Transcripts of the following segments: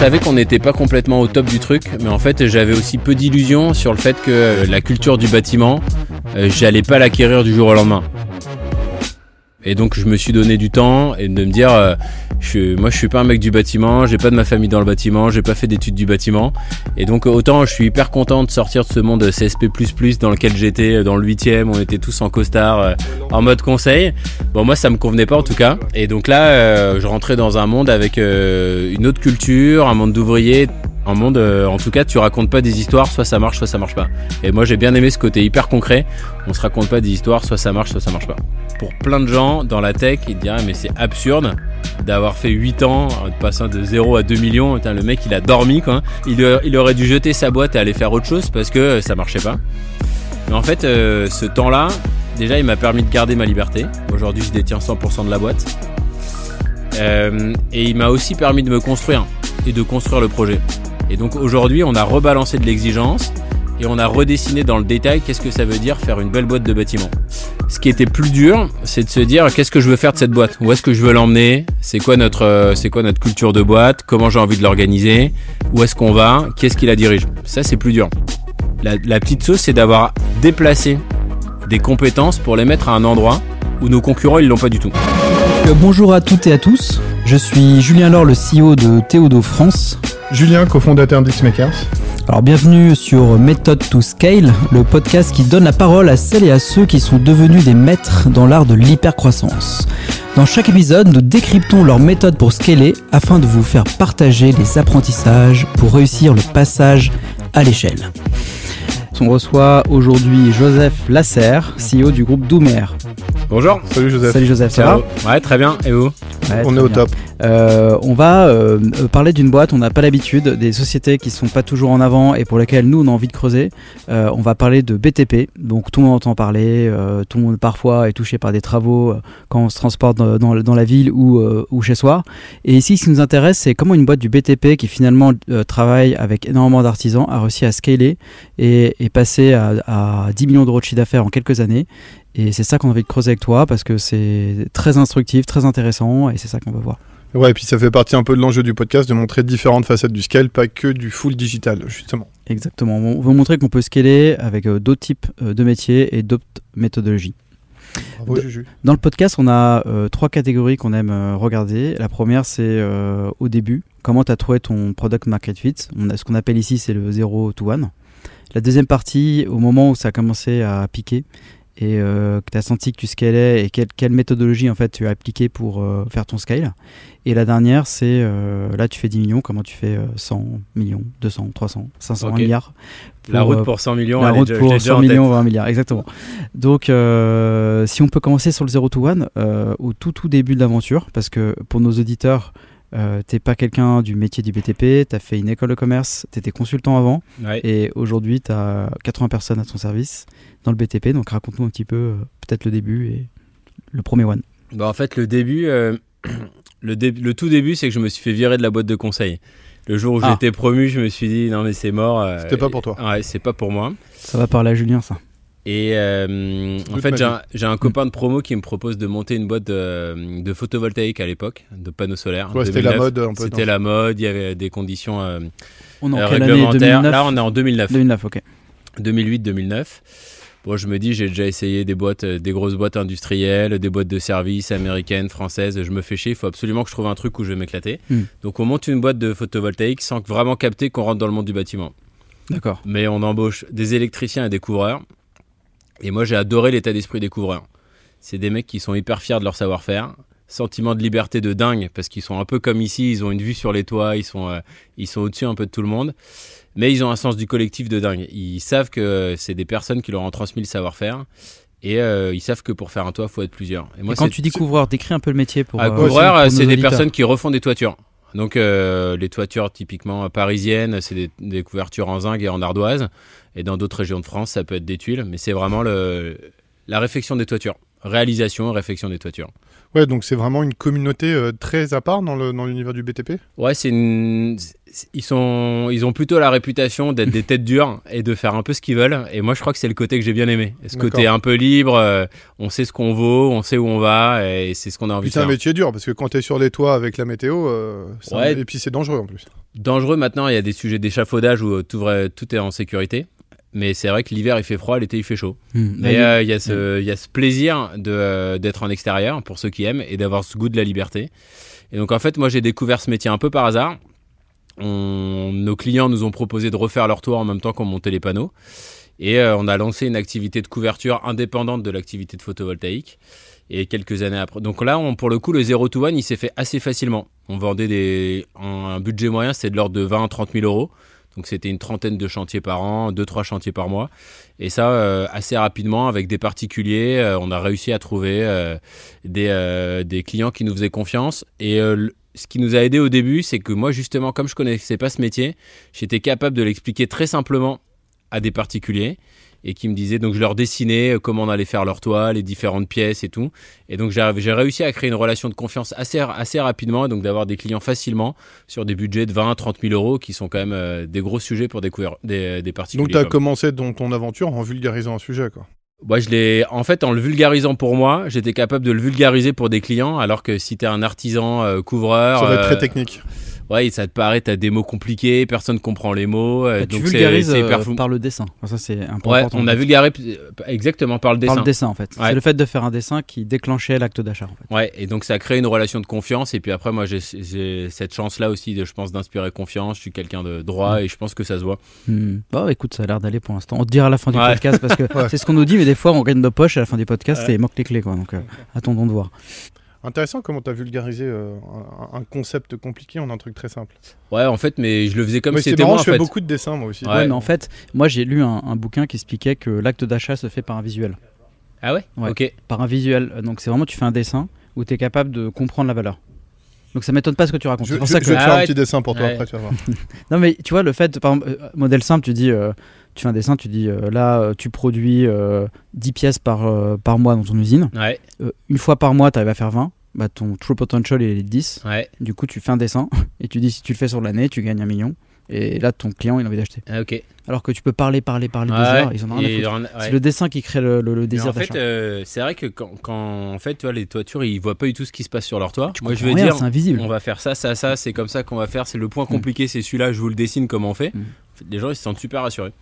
savais qu'on n'était pas complètement au top du truc, mais en fait j'avais aussi peu d'illusions sur le fait que la culture du bâtiment, euh, j'allais pas l'acquérir du jour au lendemain. Et donc je me suis donné du temps et de me dire, euh, je, moi je suis pas un mec du bâtiment, j'ai pas de ma famille dans le bâtiment, j'ai pas fait d'études du bâtiment. Et donc autant je suis hyper content de sortir de ce monde CSP++ dans lequel j'étais euh, dans le 8 on était tous en costard euh, en mode conseil. Bon moi ça me convenait pas en tout cas. Et donc là je rentrais dans un monde avec une autre culture, un monde d'ouvriers monde, en tout cas, tu racontes pas des histoires, soit ça marche, soit ça marche pas. Et moi, j'ai bien aimé ce côté hyper concret. On se raconte pas des histoires, soit ça marche, soit ça marche pas pour plein de gens dans la tech, ils diraient mais c'est absurde d'avoir fait 8 ans, de passer de 0 à 2 millions. le mec il a dormi quoi. Il, il, aurait dû jeter sa boîte et aller faire autre chose parce que ça marchait pas. Mais en fait, euh, ce temps-là, déjà il m'a permis de garder ma liberté. Aujourd'hui je détiens 100% de la boîte. Euh, et il m'a aussi permis de me construire et de construire le projet. Et donc aujourd'hui on a rebalancé de l'exigence et on a redessiné dans le détail qu'est-ce que ça veut dire faire une belle boîte de bâtiment. Ce qui était plus dur, c'est de se dire qu'est-ce que je veux faire de cette boîte, où est-ce que je veux l'emmener, c'est quoi notre euh, quoi notre culture de boîte, comment j'ai envie de l'organiser, où est-ce qu'on va, qu'est-ce qui la dirige? Ça c'est plus dur. La, la petite sauce c'est d'avoir déplacé des compétences pour les mettre à un endroit où nos concurrents ils l'ont pas du tout. Euh, bonjour à toutes et à tous. Je suis Julien Laure, le CEO de Théodo France. Julien, cofondateur d'Xmakers. Alors bienvenue sur Method to Scale, le podcast qui donne la parole à celles et à ceux qui sont devenus des maîtres dans l'art de l'hypercroissance. Dans chaque épisode, nous décryptons leur méthode pour scaler afin de vous faire partager les apprentissages pour réussir le passage à l'échelle. On reçoit aujourd'hui Joseph Lasserre, CEO du groupe Doumer. Bonjour. Salut Joseph. Salut Joseph, ça va? Ouais, très bien. Et vous? On est au top. Euh, on va euh, parler d'une boîte, on n'a pas l'habitude, des sociétés qui sont pas toujours en avant et pour lesquelles nous on a envie de creuser. Euh, on va parler de BTP, donc tout le monde entend parler, tout le monde parfois est touché par des travaux quand on se transporte dans, la ville ou, ou, chez soi. Et ici ce qui nous intéresse c'est comment une boîte du BTP qui finalement travaille avec énormément d'artisans a réussi à scaler et, passer à, à 10 millions d'euros de chiffre d'affaires en quelques années. Et c'est ça qu'on a envie de creuser avec toi parce que c'est très instructif, très intéressant et c'est ça qu'on veut voir. Ouais, et puis ça fait partie un peu de l'enjeu du podcast de montrer différentes facettes du scale, pas que du full digital, justement. Exactement. On veut montrer qu'on peut scaler avec euh, d'autres types euh, de métiers et d'autres méthodologies. Bravo, Juju. Dans le podcast, on a euh, trois catégories qu'on aime regarder. La première, c'est au début, comment tu as trouvé ton product market fit. On a, ce qu'on appelle ici, c'est le 0 to 1. La deuxième partie, au moment où ça a commencé à piquer, et euh, que tu as senti que tu scalais et quelle, méthodologie en fait tu as appliqué pour euh, faire ton scale. Et la dernière, c'est euh, là tu fais 10 millions, comment tu fais 100 millions, 200, 300, 500, 1 milliard. la route pour 100 millions, la route pour 100 millions, 20 milliards, exactement. Donc si on peut commencer sur le 0 to 1 au tout tout début de l'aventure, parce que pour nos auditeurs, euh, t'es pas quelqu'un du métier du BTP, tu as fait une école de commerce, tu étais consultant avant, et aujourd'hui tu as 80 personnes à ton service dans le BTP. Donc raconte-nous un petit peu euh, peut-être le début et le premier one. Bah en fait, le début, euh, le, le, tout début, c'est que je me suis fait virer de la boîte de conseil. Le jour où ah. j'étais promu, je me suis dit non, mais c'est mort. C'était pas pour toi. Ouais, c'est pas pour moi. Ça va parler à Julien, ça. Et euh, en fait, j'ai un, copain de promo qui me propose de monter une boîte de, photovoltaïque à l'époque, de panneaux solaires. c'était la mode. C'était la mode, il y avait des conditions euh, on est en quelle année, 2009 Là, on est en 2009. 2009, ok. 2008-2009. Bon, je me dis, j'ai déjà essayé des boîtes, euh, des grosses boîtes industrielles, des boîtes de services américaines, françaises. Je me fais chier. Il faut absolument que je trouve un truc où je vais m'éclater. Hmm. Donc, on monte une boîte de photovoltaïque sans vraiment capter qu'on rentre dans le monde du bâtiment. D'accord. Mais on embauche des électriciens et des couvreurs. Et moi, j'ai adoré l'état d'esprit des couvreurs. C'est des mecs qui sont hyper fiers de leur savoir-faire, sentiment de liberté de dingue parce qu'ils sont un peu comme ici, ils ont une vue sur les toits, ils sont, euh, ils sont au-dessus un peu de tout le monde, mais ils ont un sens du collectif de dingue. Ils savent que c'est des personnes qui leur ont transmis le savoir-faire. Et euh, ils savent que pour faire un toit, il faut être plusieurs. Et, moi, quand tu dis couvreur, décris un peu le métier pour. Ah, euh, couvreur, c'est des personnes qui refont des toitures. Donc les toitures typiquement parisiennes, c'est des, des, couvertures en zinc et en ardoise. Et dans d'autres régions de France, ça peut être des tuiles, mais c'est vraiment le, la réfection des toitures. réalisation, réfection des toitures. Ouais, donc c'est vraiment une communauté euh, très à part dans le dans l'univers du BTP. Ouais, c'est une... ils sont ils ont plutôt la réputation d'être des têtes dures et de faire un peu ce qu'ils veulent. Et moi, je crois que c'est le côté que j'ai bien aimé. Ce côté un peu libre, euh, on sait ce qu'on vaut, on sait où on va et c'est ce qu'on a envie Puis de c'est un faire. métier dur parce que quand t'es sur les toits avec la météo, euh, Ouais. et puis c'est dangereux en plus. Dangereux maintenant, il y a des sujets d'échafaudage où tout, vrai- tout est en sécurité. Mais c'est vrai que l'hiver il fait froid, l'été il fait chaud. Mais Là, euh, il y, a ce- il y a ce plaisir de, euh, d'être en extérieur pour ceux qui aiment et d'avoir ce goût de la liberté. Et donc en fait, moi j'ai découvert ce métier un peu par hasard. On- nos clients nous ont proposé de refaire leur toit en même temps qu'on montait les panneaux. Et euh, on a lancé une activité de couverture indépendante de l'activité de photovoltaïque. Et quelques années après. Donc là, on, pour le coup, le 0 to 1, il s'est fait assez facilement. On vendait des. Un budget moyen, c'était de l'ordre de 20 à 30 000 euros. Donc c'était une trentaine de chantiers par an, 2-3 chantiers par mois. Et ça, euh, assez rapidement, avec des particuliers, euh, on a réussi à trouver euh, des, des clients qui nous faisaient confiance. Et ce qui nous a aidé au début, c'est que moi, justement, comme je connaissais pas ce métier, j'étais capable de l'expliquer très simplement à des particuliers et qui me disaient, donc je leur dessinais euh, comment on allait faire leur toit, les différentes pièces et tout. Et donc j'ai réussi à créer une relation de confiance assez, assez rapidement, et donc d'avoir des clients facilement sur des budgets de 20 à 30 000 euros qui sont quand même euh, des gros sujets pour découvrir des, des particuliers. Donc tu as commencé dans ton aventure en vulgarisant un sujet quoi. Moi, je l'ai, en fait, en le vulgarisant pour moi, j'étais capable de le vulgariser pour des clients, alors que si t'es un artisan euh, couvreur, Ça va être euh, très technique. Ouais, ça te paraît, t'as des mots compliqués, personne comprend les mots, euh, Bah, tu donc c'est, vulgarises euh, par le dessin. Enfin, ça, c'est un point Ouais, important. on a vulgarisé euh, exactement par le Par dessin. le dessin, en fait. Ouais. C'est le fait de faire un dessin qui déclenchait l'acte d'achat, en fait. Ouais, et donc ça crée une relation de confiance. Et puis après, moi, j'ai, cette chance-là aussi, de, je pense, d'inspirer confiance. Je suis quelqu'un de droit Mm. et je pense que ça se voit. Hmm. Bon, écoute, ça a l'air d'aller pour l'instant. On te dira à la fin du Ouais. podcast parce que Ouais. c'est ce qu'on nous dit, mais des fois on gagne nos poches à la fin du podcast Ouais. et il manque les clés, quoi. Donc, euh, attendons de voir. Intéressant comment tu as vulgarisé euh, un, un concept compliqué en un truc très simple. Ouais, en fait, mais je le faisais comme Mais si c'était moi, en je fais fait. beaucoup de dessins moi aussi. Ouais. Ouais, mais en fait, moi j'ai lu un, un bouquin qui expliquait que l'acte d'achat se fait par un visuel. Ah ouais, Ouais. Ok. Par un visuel. Donc, c'est vraiment, tu fais un dessin où tu es capable de comprendre la valeur. Donc, ça m'étonne pas ce que tu racontes. Je, C'est pour je- ça je que. vais te Ah faire ouais. un petit dessin pour toi Ouais. après, tu vas voir. Non, mais tu vois, le fait, par exemple, euh, modèle simple, tu dis, euh, tu fais un dessin, tu dis, euh, là, euh, tu produis euh, 10 pièces par, euh, par mois dans ton usine. Ouais, une fois par mois, tu arrives à faire 20. Bah, ton true potential est de 10. ouais. Du coup, tu fais un dessin et tu dis, si tu le fais sur l'année, tu gagnes un million. Et là, ton client, il a envie d'acheter. Ah, ok. Alors que tu peux parler, parler, parler heures, ils en ont rien à foutre. C'est le dessin qui crée le, le- le désir en fait, c'est vrai que quand, quand en fait, tu vois, les toitures, ils voient pas du tout ce qui se passe sur leur toit. Tu Moi, je vais rien, dire, c'est invisible. on va faire ça, ça, ça, c'est comme ça qu'on va faire. C'est le point compliqué, c'est celui-là, je vous le dessine comment on fait. Mm. En fait, les gens, ils se sentent super rassurés.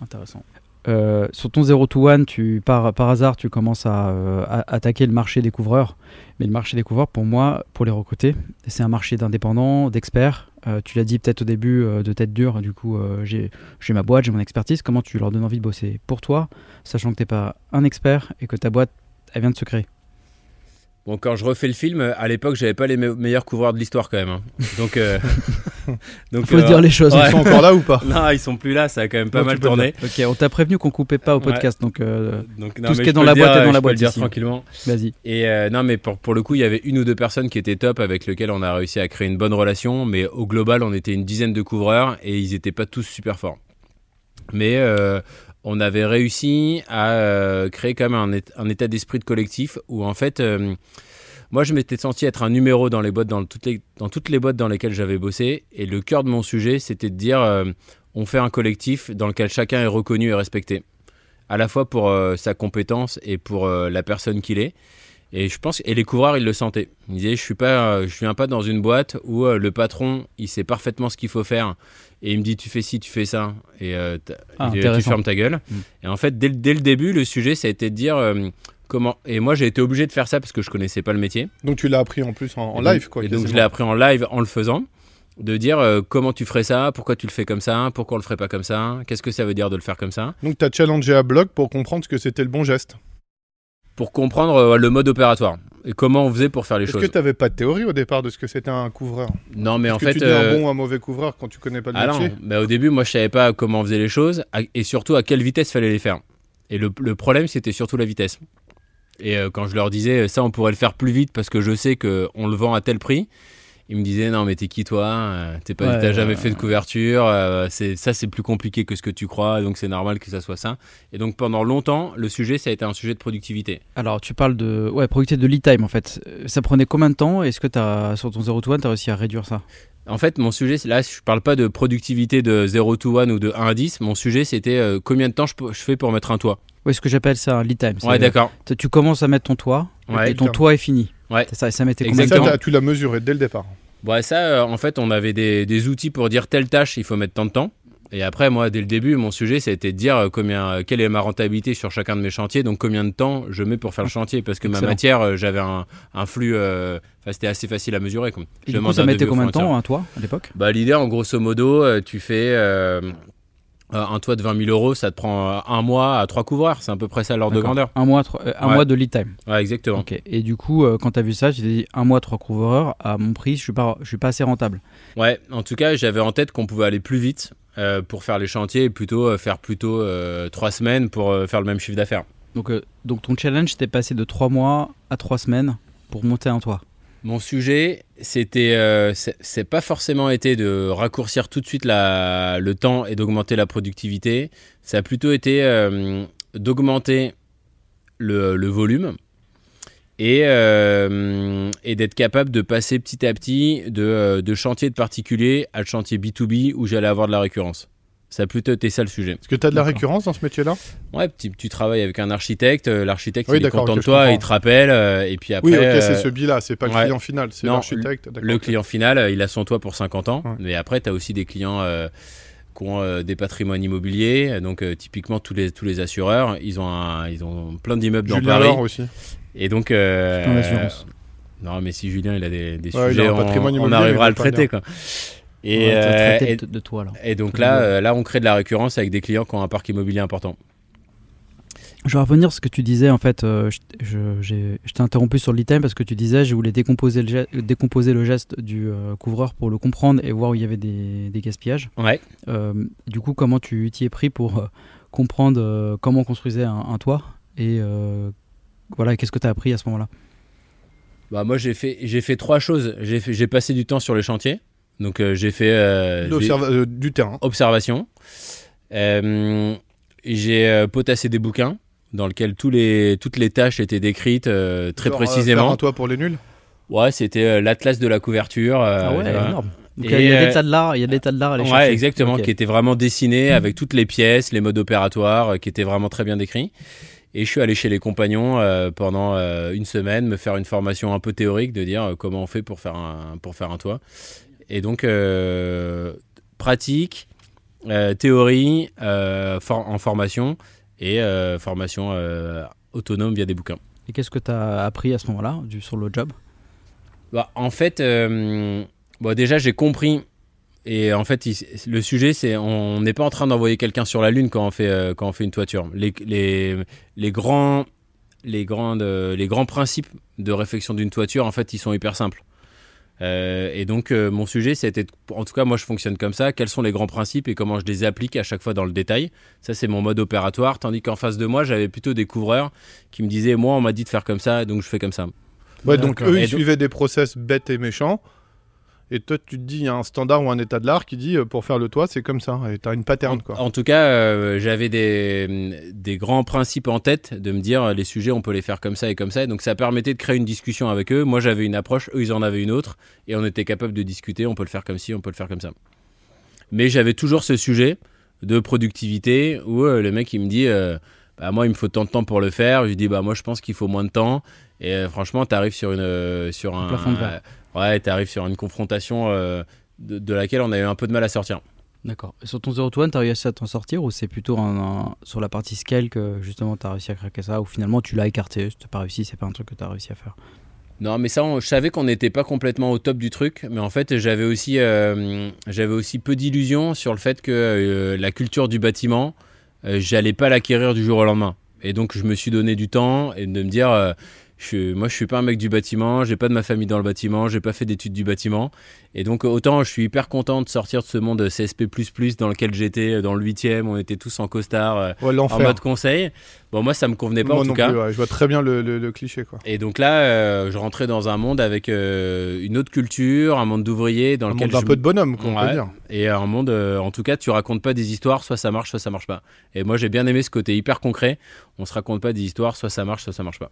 Intéressant. Euh, sur ton 0 to 1, tu, par, par hasard, tu commences à, euh, à attaquer le marché des couvreurs. Mais le marché des couvreurs, pour moi, pour les recruter, c'est un marché d'indépendants, d'experts. Euh, tu l'as dit peut-être au début euh, de tête dure, du coup, euh, j'ai ma boîte, j'ai mon expertise. Comment tu leur donnes envie de bosser pour toi, sachant que tu n'es pas un expert et que ta boîte, elle vient de se créer? Bon, quand je refais le film, à l'époque, j'avais pas les me- meilleurs couvreurs de l'histoire quand même. hein. Donc, euh, donc, Il faut se euh, dire les choses. Ouais. Ils sont encore là ou pas Non, ils sont plus là, ça a quand même pas Non, mal tourné. Ok, on t'a prévenu qu'on coupait pas au Ouais. podcast, donc euh, Donc, Tout ce qui est dans la boîte est dans la boîte le dire tranquillement. vas-y. Et euh, non, mais pour, pour le coup, il y avait une ou deux personnes qui étaient top avec lesquelles on a réussi à créer une bonne relation. Mais au global, on était une dizaine de couvreurs et ils n'étaient pas tous super forts. Mais on avait réussi à créer quand même un, ét- un état d'esprit de collectif où en fait, moi, je m'étais senti être un numéro dans les boîtes, dans toutes les, dans toutes les boîtes dans lesquelles j'avais bossé. Et le cœur de mon sujet, c'était de dire, euh, on fait un collectif dans lequel chacun est reconnu et respecté, à la fois pour euh, sa compétence et pour euh, la personne qu'il est. Et je pense et les couvreurs ils le sentaient. Ils disaient je suis pas je viens pas dans une boîte où le patron il sait parfaitement ce qu'il faut faire et il me dit tu fais ci tu fais ça et Ah, tu fermes ta gueule. Mm. Et en fait dès, le- dès le début le sujet ça a été de dire comment et moi j'ai été obligé de faire ça parce que je connaissais pas le métier. Donc tu l'as appris en plus en, en Et donc- live quoi. Et donc je l'ai appris en live en le faisant de dire euh, comment tu ferais ça, pourquoi tu le fais comme ça, pourquoi on le ferait pas comme ça, qu'est-ce que ça veut dire de le faire comme ça, Donc tu as challengé à bloc pour comprendre ce que c'était le bon geste. pour comprendre euh, le mode opératoire et comment on faisait pour faire les Est-ce choses. que tu n'avais pas de théorie au départ de ce que c'était un couvreur? Non mais en Est-ce que fait tu euh, un bon ou un mauvais couvreur quand tu connais pas le Ah métier? non, mais au début, moi, je savais pas comment on faisait les choses et surtout à quelle vitesse fallait les faire. Et le, le problème, c'était surtout la vitesse. Et euh, quand je leur disais, ça, on pourrait le faire plus vite parce que je sais qu'on le vend à tel prix. il me disait non mais t'es qui toi Euh, T'es pas, Ouais, t'as jamais ouais, fait de couverture. euh, c'est ça c'est plus compliqué que ce que tu crois, donc c'est normal que ça soit ça. Et donc pendant longtemps, le sujet ça a été un sujet de productivité. Alors, tu parles de ouais, productivité de lead time en fait. Euh, Ça prenait combien de temps? Est-ce que as, sur ton 0 to 1, tu as réussi à réduire ça? En fait, mon sujet, là, je parle pas de productivité de 0 to 1 ou de 1 à 10. Mon sujet, c'était euh, combien de temps je fais pour mettre un toit. Oui, ce que j'appelle ça un lead time. Ouais, d'accord. t- Tu commences à mettre ton toit Ouais, et ton toit est fini. Ouais. C'est ça, et ça mettait Et combien de ça, Exactement. temps t'as- tu l'as mesuré dès le départ. Bon, ça, euh, en fait, on avait des, des outils pour dire telle tâche, il faut mettre tant de temps. Et après, moi, dès le début, mon sujet, c'était de dire euh, combien, euh, quelle est ma rentabilité sur chacun de mes chantiers, donc combien de temps je mets pour faire le chantier, parce que ma matière, euh, j'avais un, un flux, euh, enfin, c'était assez facile à mesurer. Quoi. Et du coup, ça mettait combien de temps un toit à l'époque? Bah, l'idée, en grosso modo, euh, tu fais euh, euh, un toit de 20 000 euros, ça te prend euh, un mois à trois couvreurs. C'est à peu près ça l'ordre de grandeur. Un mois, trois- euh, un Ouais. mois de lead time. Ouais, exactement. Et du coup, euh, quand tu as vu ça, tu t'es dit un mois, trois couvreurs, à mon prix, je suis pas, je suis pas assez rentable. Ouais, en tout cas, j'avais en tête qu'on pouvait aller plus vite pour faire les chantiers et plutôt faire plutôt trois semaines pour faire le même chiffre d'affaires. Donc, donc ton challenge, c'était passé de trois mois à trois semaines pour monter un toit. Mon sujet, c'était, euh, c'est pas forcément été de raccourcir tout de suite le temps et d'augmenter la productivité. Ça a plutôt été euh, d'augmenter le, volume et, euh, et d'être capable de passer petit à petit de, de chantier de particulier à le chantier B2B où j'allais avoir de la récurrence. Ça a plutôt été ça le sujet. Est-ce que tu as de la récurrence dans ce métier-là Ouais, tu, tu travailles avec un architecte, euh, l'architecte Oui, il est content de toi, il te rappelle, euh, et puis après Oui, ok, euh, c'est ce biais-là, c'est pas le ouais. client final, c'est l'architecte. le client final, euh, il a son toit pour 50 ans, Ouais. mais après tu as aussi des clients euh, qui ont euh, des patrimoines immobiliers, donc euh, typiquement tous les, tous les assureurs, ils ont, un- ils ont plein d'immeubles dans Julien Paris, aussi. et donc... euh, Dans l'assurance. non, mais si Julien il a des, des Ouais, il a sujets, on, patrimoine on arrivera à le traiter. Quoi. Et, Ouais, t'as euh, et- de, de toi alors. et donc là, euh, là, on crée de la récurrence avec des clients qui ont un parc immobilier important. Je vais revenir sur ce que tu disais en fait. euh, je je- j'ai- je t'ai interrompu sur time parce que tu disais je voulais décomposer le, geste, décomposer le geste du euh, couvreur pour le comprendre et voir où il y avait des, des gaspillages. Ouais. Euh, du coup, comment tu t'y es pris pour comprendre comment on construisait un, un toit et voilà, qu'est-ce que tu as appris à ce moment-là? Bah, moi, j'ai fait, fait trois choses. J'ai passé du temps sur les chantiers. Donc, euh, j'ai fait euh, des euh, du terrain. observations. Euh, j'ai euh, potassé des bouquins dans lesquels tous les, toutes les tâches étaient décrites euh, très Genre, précisément. un toit pour les nuls Ouais, c'était euh, l'atlas de la couverture. euh, Ah ouais, énorme. Donc, Et, il y a- de l'état de l'art, il y a de l'état de l'art à aller Ouais, chercher. exactement, qui était vraiment dessiné avec toutes les pièces, les modes opératoires, qui étaient vraiment très bien décrits. Et je suis allé chez les compagnons euh, pendant euh, une semaine me faire une formation un peu théorique de dire euh, comment on fait pour faire un, pour faire un toit. Et donc, euh, pratique, euh, théorie euh, for- en formation et formation autonome via des bouquins. Et qu'est-ce que tu as appris à ce moment-là sur le job? Bah, en fait, bon, déjà, j'ai compris. Et en fait, il- le sujet, c'est on n'est pas en train d'envoyer quelqu'un sur la Lune quand on fait, quand on fait une toiture. Les, les, les, grands, les, grandes, les grands principes de réflexion d'une toiture, en fait, ils sont hyper simples. Euh, et donc, euh, mon sujet, c'était, en tout cas, moi, je fonctionne comme ça. Quels sont les grands principes et comment je les applique à chaque fois dans le détail? Ça, c'est mon mode opératoire. Tandis qu'en face de moi, j'avais plutôt des couvreurs qui me disaient, moi, on m'a dit de faire comme ça, donc je fais comme ça. Ouais, donc eux, Et ils donc- suivaient des process bêtes et méchants. Et toi, tu te dis, il y a un standard ou un état de l'art qui dit, euh, pour faire le toit, c'est comme ça. Et t'as une pattern, quoi. En tout cas, euh, j'avais des, des grands principes en tête de me dire euh, les sujets, on peut les faire comme ça et comme ça. Et donc, ça permettait de créer une discussion avec eux. Moi, j'avais une approche, eux, ils en avaient une autre. Et on était capable de discuter. On peut le faire comme ci, on peut le faire comme ça. Mais j'avais toujours ce sujet de productivité où euh, le mec, il me dit euh, bah, Moi, il me faut tant de temps pour le faire. Je lui dis bah, Moi, je pense qu'il faut moins de temps. Et euh, franchement, tu arrives sur, une, euh, sur un. plafond de verre. Ouais, tu arrives sur une confrontation euh, de, de laquelle on a eu un peu de mal à sortir. D'accord. Et sur ton 0 to 1, tu as réussi à t'en sortir ou c'est plutôt un, un- sur la partie scale que justement tu as réussi à craquer ça ou finalement tu l'as écarté, c'était pas réussi, c'est pas un truc que tu as réussi à faire? Non, mais ça, on- je savais qu'on n'était pas complètement au top du truc, mais en fait, j'avais aussi, euh, j'avais aussi peu d'illusions sur le fait que euh, la culture du bâtiment, euh, j'allais pas l'acquérir du jour au lendemain. Et donc, je me suis donné du temps et de me dire, je, moi, je suis pas un mec du bâtiment, j'ai pas de ma famille dans le bâtiment, j'ai pas fait d'études du bâtiment, et donc autant je suis hyper content de sortir de ce monde CSP++ dans lequel j'étais, dans le 8e, on était tous en costard. euh, Ouais, en mode conseil. Bon, moi, ça me convenait pas en tout cas. je vois très bien le, cliché. Quoi. Et donc là, euh, je rentrais dans un monde avec euh, une autre culture, un monde d'ouvriers dans un lequel. Monde un peu de bonhomme, on peut dire. Et un monde, euh, en tout cas, tu racontes pas des histoires, soit ça marche, soit ça marche pas. Et moi, j'ai bien aimé ce côté hyper concret. On se raconte pas des histoires, soit ça marche, soit ça marche pas.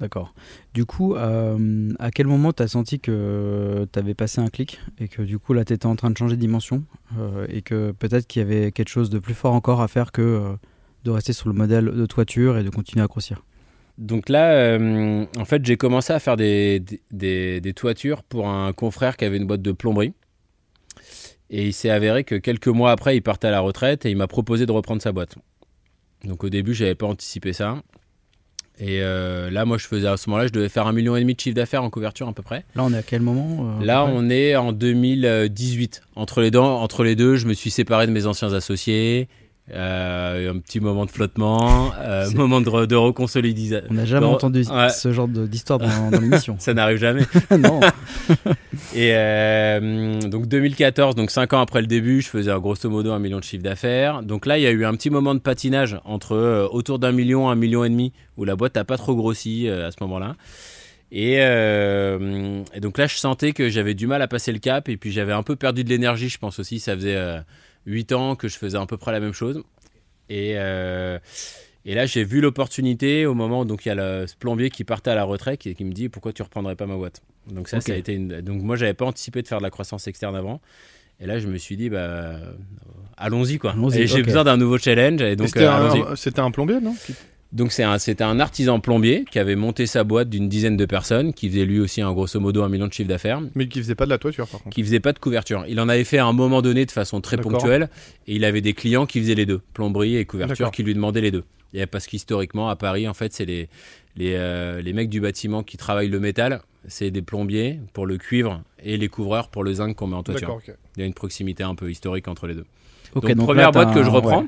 D'accord. Du coup, à quel moment tu as senti que tu avais passé un clic et que du coup là tu en train de changer de dimension et que peut-être qu'il y avait quelque chose de plus fort encore à faire que de rester sur le modèle de toiture et de continuer à grossir? Donc là, euh, en fait, j'ai commencé à faire des, des, toitures pour un confrère qui avait une boîte de plomberie. Et il s'est avéré que quelques mois après, il partait à la retraite et il m'a proposé de reprendre sa boîte. Donc au début, je n'avais pas anticipé ça. Et euh, là, moi, je faisais à ce moment-là, je devais faire un million et demi de chiffre d'affaires en couverture à peu près. Là, on est à quel moment euh, Là, on est en 2018. Entre les, dents, entre les deux, je me suis séparé de mes anciens associés. Euh, un petit moment de flottement, euh, moment de, de reconsolidisation. On n'a jamais entendu ce genre d'histoire dans, dans l'émission. Ça n'arrive jamais. non. Et euh, donc 2014, donc 5 ans après le début, je faisais grosso modo un million de chiffre d'affaires. Donc là, il y a eu un petit moment de patinage entre euh, autour d'un million, un million et demi, où la boîte n'a pas trop grossi à ce moment-là. Et, et, donc là, je sentais que j'avais du mal à passer le cap, et puis j'avais un peu perdu de l'énergie, je pense aussi. Ça faisait 8 ans que je faisais à peu près la même chose. Et, euh, et là, j'ai vu l'opportunité au moment où donc il y a le, ce plombier qui partait à la retraite et qui me dit pourquoi tu reprendrais pas ma boîte? Donc ça, ça a été une... donc moi j'avais pas anticipé de faire de la croissance externe avant. Et là, je me suis dit bah allons-y quoi. et j'ai besoin d'un nouveau challenge et donc c'était un, un, plombier non? Donc c'était un, artisan plombier qui avait monté sa boîte d'une dizaine de personnes, qui faisait lui aussi un grosso modo un million de chiffre d'affaires. Mais qui faisait pas de la toiture par contre. Qui faisait pas de couverture. Il en avait fait à un moment donné de façon très ponctuelle et il avait des clients qui faisaient les deux, plomberie et couverture, qui lui demandaient les deux. Et parce qu'historiquement à Paris en fait c'est les, les, euh, les mecs du bâtiment qui travaillent le métal, c'est des plombiers pour le cuivre et les couvreurs pour le zinc qu'on met en toiture. Il y a une proximité un peu historique entre les deux donc, première boîte que je reprends.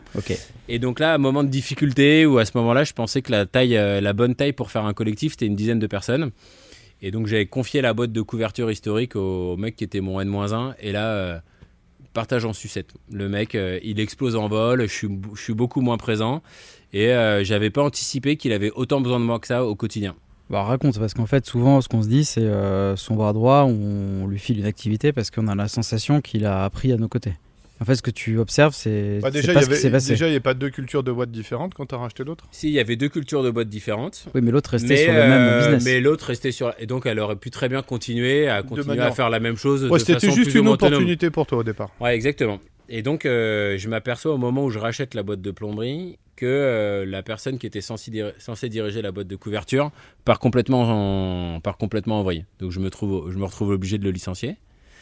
Et donc là, un moment de difficulté où à ce moment-là, je pensais que la taille, euh, la bonne taille pour faire un collectif, c'était une dizaine de personnes. Et donc j'avais confié la boîte de couverture historique au, mec qui était mon N-1. Et là, euh, partage en sucette. Le mec, euh, il explose en vol. Je suis, je suis beaucoup moins présent. Et j'avais pas anticipé qu'il avait autant besoin de moi que ça au quotidien. Bah, raconte, parce qu'en fait, souvent, ce qu'on se dit, c'est son bras droit, on lui file une activité parce qu'on a la sensation qu'il a appris à nos côtés. En fait, ce que tu observes, c'est bah déjà, il n'y a pas deux cultures de boîtes différentes quand tu as racheté l'autre? Si, il y avait deux cultures de boîtes différentes. Oui, mais l'autre restait sur le même euh, business. Mais l'autre restait sur. Et donc, elle aurait pu très bien continuer à continuer à faire la même chose. Ouais, c'était juste une opportunité pour toi au départ. Ouais, exactement. Et donc, euh, je m'aperçois au moment où je rachète la boîte de plomberie que euh, la personne qui était censée, diriger la boîte de couverture part complètement, en... part complètement envoyée. Donc, je me, trouve, je me retrouve obligé de le licencier.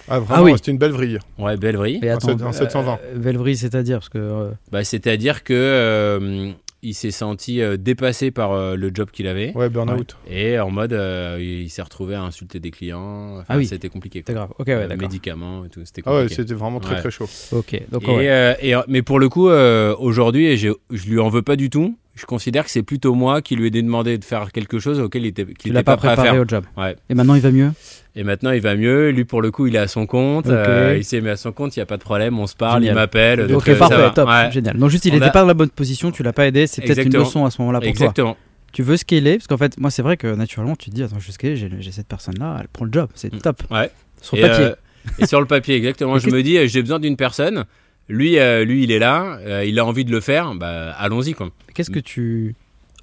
Ah, vraiment, ah oui. c'était une belle vrille. Ouais, belle vrille. Et attends, un 720. Euh, belle vrille, c'est-à-dire parce que. Euh, bah, c'est-à-dire que euh, il s'est senti dépassé par le job qu'il avait. Ouais, burn-out. Et en mode, il s'est retrouvé à insulter des clients. ah oui. C'était compliqué. C'était grave. Ok, ouais, médicaments et tout. C'était Ah ouais, c'était vraiment très très chaud. Ok. Donc, et, mais pour le coup, aujourd'hui, je lui en veux pas du tout je considère que c'est plutôt moi qui lui ai demandé de faire quelque chose auquel il était, qu'il n'était pas, préparé faire. au job. Ouais. Et maintenant il va mieux? Et maintenant il va mieux. Lui pour le coup il est à son compte. Euh, il s'est mis à son compte. Il n'y a pas de problème. On se parle. Il m'appelle. Ok euh, parfait, top, génial. Non juste il n'était pas dans la bonne position. Tu l'as pas aidé. C'est peut-être une leçon à ce moment-là pour Exactement. toi. Tu veux scaler? Parce qu'en fait moi c'est vrai que naturellement tu te dis attends je scaler. J'ai cette personne là. Elle prend le job. C'est mm. top. Ouais. Sur le papier. Euh, et sur le papier exactement. je me dis j'ai besoin d'une personne. Lui, lui, il est là, il a envie de le faire, bah allons-y quoi. Qu'est-ce que tu